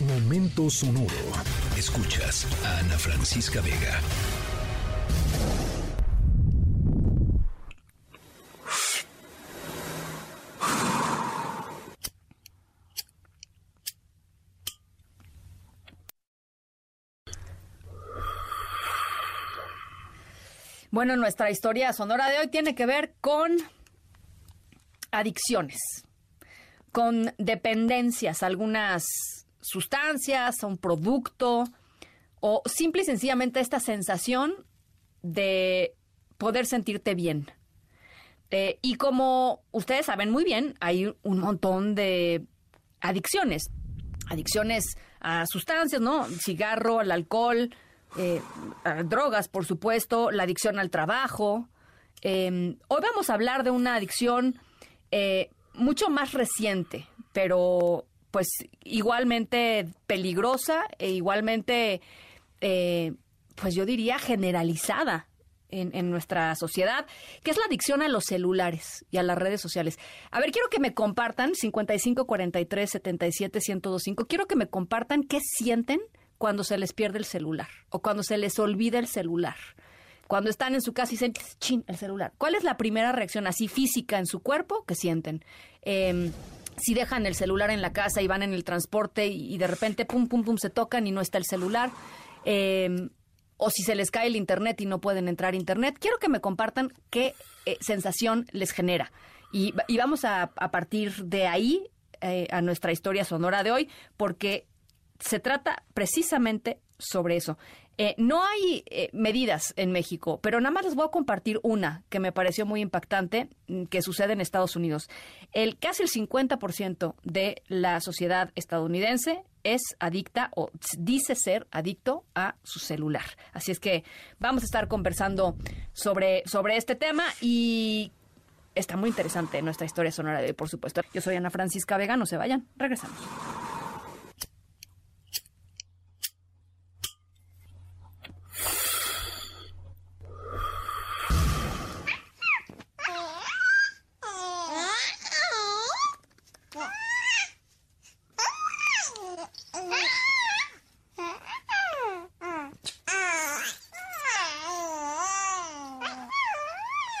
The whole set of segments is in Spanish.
Momento sonoro. Escuchas a Ana Francisca Vega. Bueno, nuestra historia sonora de hoy tiene que ver con adicciones, con dependencias, algunas sustancias, a un producto, o simple y sencillamente esta sensación de poder sentirte bien. Eh, y como ustedes saben muy bien, hay un montón de adicciones. Adicciones a sustancias, ¿no? Cigarro, al alcohol, eh, a drogas, por supuesto, la adicción al trabajo. Eh, hoy vamos a hablar de una adicción eh, mucho más reciente, pero pues igualmente peligrosa e igualmente, eh, pues yo diría generalizada en, en, nuestra sociedad, que es la adicción a los celulares y a las redes sociales. A ver, quiero que me compartan, 55 43 77 1025, quiero que me compartan qué sienten cuando se les pierde el celular o cuando se les olvida el celular cuando están en su casa y dicen, chin, el celular. ¿Cuál es la primera reacción así física en su cuerpo que sienten? Eh, si dejan el celular en la casa y van en el transporte y, de repente, pum, pum, pum, se tocan y no está el celular. Eh, o si se les cae el internet y no pueden entrar a internet. Quiero que me compartan qué eh, sensación les genera. Y, vamos a, a, partir de ahí eh, a nuestra historia sonora de hoy, porque se trata precisamente sobre eso. Eh, no hay eh, medidas en México, pero nada más les voy a compartir una que me pareció muy impactante mm, que sucede en Estados Unidos. El casi el 50% de la sociedad estadounidense es adicta o dice ser adicto a su celular. Así es que vamos a estar conversando sobre, sobre este tema y está muy interesante nuestra historia sonora de hoy, por supuesto. Yo soy Ana Francisca Vega, no se vayan, regresamos.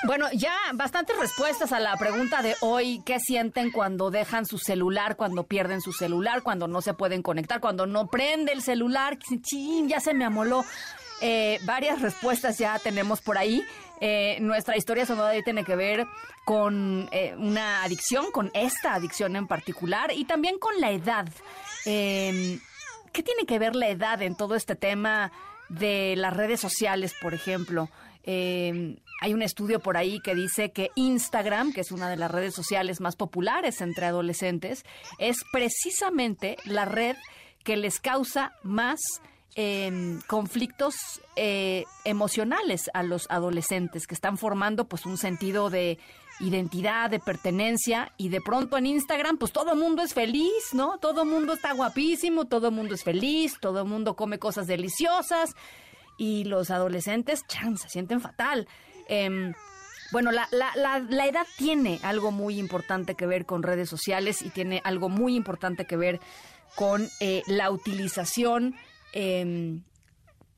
Bueno, ya bastantes respuestas a la pregunta de hoy, ¿qué sienten cuando dejan su celular, cuando pierden su celular, cuando no se pueden conectar, cuando no prende el celular? ¡Chin! Ya se me amoló. Eh, varias respuestas ya tenemos por ahí. Eh, nuestra historia sonora tiene que ver con eh, una adicción, con esta adicción en particular y también con la edad. ¿Qué tiene que ver la edad en todo este tema de las redes sociales, por ejemplo? Eh, hay un estudio por ahí que dice que Instagram, que es una de las redes sociales más populares entre adolescentes, es precisamente la red que les causa más eh, conflictos eh, emocionales a los adolescentes que están formando pues un sentido de identidad, de pertenencia y de pronto en Instagram pues todo mundo es feliz, ¿no? Todo mundo está guapísimo, todo el mundo es feliz, todo el mundo come cosas deliciosas y los adolescentes, chan, se sienten fatal. Eh, bueno, la, la, la, la, edad tiene algo muy importante que ver con redes sociales y tiene algo muy importante que ver con eh, la utilización, eh,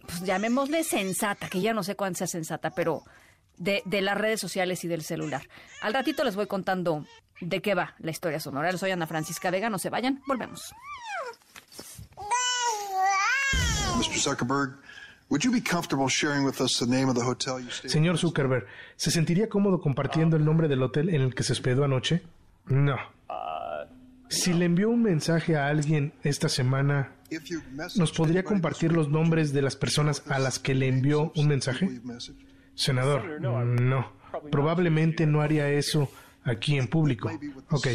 pues llamémosle sensata, que ya no sé cuánto sea sensata, pero de, de, las redes sociales y del celular. Al ratito les voy contando de qué va la historia sonora. Soy Ana Francisca Vega, no se vayan, volvemos. Mr. Zuckerberg. Señor Zuckerberg, ¿se sentiría cómodo compartiendo el nombre del hotel en el que se hospedó anoche? No. Si le envió un mensaje a alguien esta semana, ¿nos podría compartir los nombres de las personas a las que le envió un mensaje? Senador, no. Probablemente no haría eso aquí en público. Ok,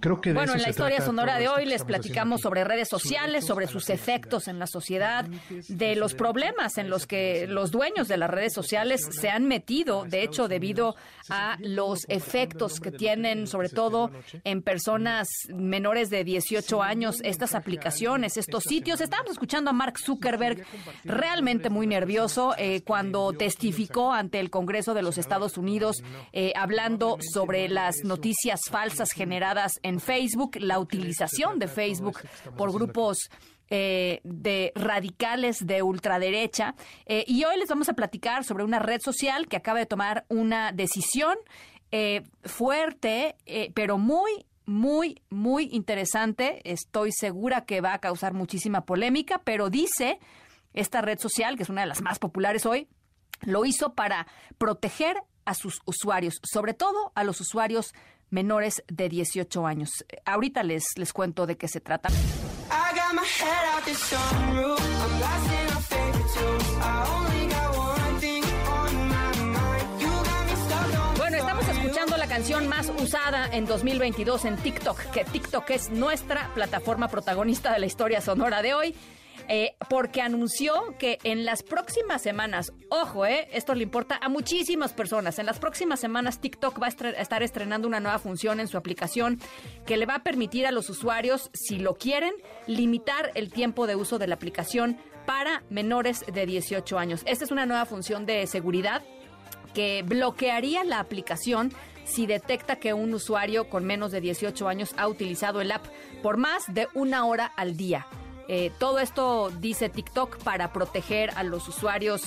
creo que... De bueno, eso en la historia sonora de hoy les platicamos sobre redes sociales, sobre sus efectos en la sociedad, de los problemas en los que los dueños de las redes sociales se han metido, de hecho, debido a los efectos que tienen, sobre todo en personas menores de 18 años, estas aplicaciones, estos sitios. Estábamos escuchando a Mark Zuckerberg realmente muy nervioso eh, cuando testificó ante el Congreso de los Estados Unidos eh, hablando sobre las noticias falsas generadas en Facebook, la utilización de Facebook por grupos eh, de radicales de ultraderecha. Eh, y hoy les vamos a platicar sobre una red social que acaba de tomar una decisión eh, fuerte, pero muy, muy, muy interesante. Estoy segura que va a causar muchísima polémica, pero dice esta red social, que es una de las más populares hoy, lo hizo para proteger a sus usuarios, sobre todo a los usuarios menores de 18 años. Ahorita les, les cuento de qué se trata. Bueno, estamos escuchando la canción más usada en 2022 en TikTok, que TikTok es nuestra plataforma protagonista de la historia sonora de hoy. Eh, porque anunció que en las próximas semanas, ojo, eh, esto le importa a muchísimas personas, en las próximas semanas TikTok va a estar estrenando una nueva función en su aplicación que le va a permitir a los usuarios, si lo quieren, limitar el tiempo de uso de la aplicación para menores de 18 años. Esta es una nueva función de seguridad que bloquearía la aplicación si detecta que un usuario con menos de 18 años ha utilizado el app por más de una hora al día. Eh, todo esto dice TikTok para proteger a los usuarios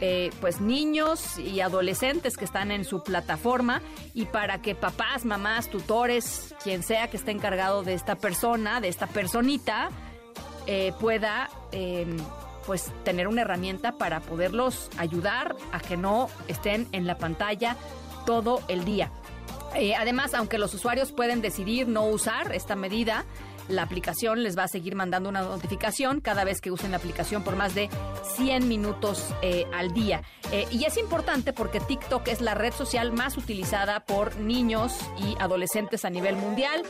eh, pues niños y adolescentes que están en su plataforma y para que papás, mamás, tutores, quien sea que esté encargado de esta persona, de esta personita, eh, pueda em, pues tener una herramienta para poderlos ayudar a que no estén en la pantalla todo el día. además, aunque los usuarios pueden decidir no usar esta medida, la aplicación les va a seguir mandando una notificación cada vez que usen la aplicación por más de 100 minutos eh, al día. Eh, y es importante porque TikTok es la red social más utilizada por niños y adolescentes a nivel mundial.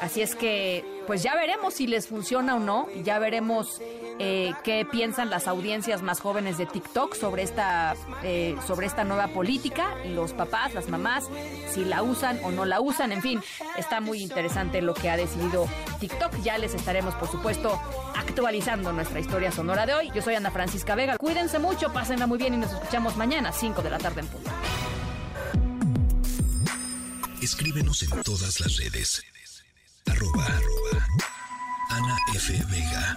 Así es que, pues ya veremos si les funciona o no. Ya veremos eh, qué piensan las audiencias más jóvenes de TikTok sobre esta, sobre esta nueva política. Los papás, las mamás, si la usan o no la usan. En fin, está muy interesante lo que ha decidido TikTok ya les estaremos, por supuesto, actualizando nuestra historia sonora de hoy. Yo soy Ana Francisca Vega. Cuídense mucho, pásenla muy bien y nos escuchamos mañana, 5 de la tarde en punto. Escríbenos en todas las redes. Arroba, Ana F. Vega.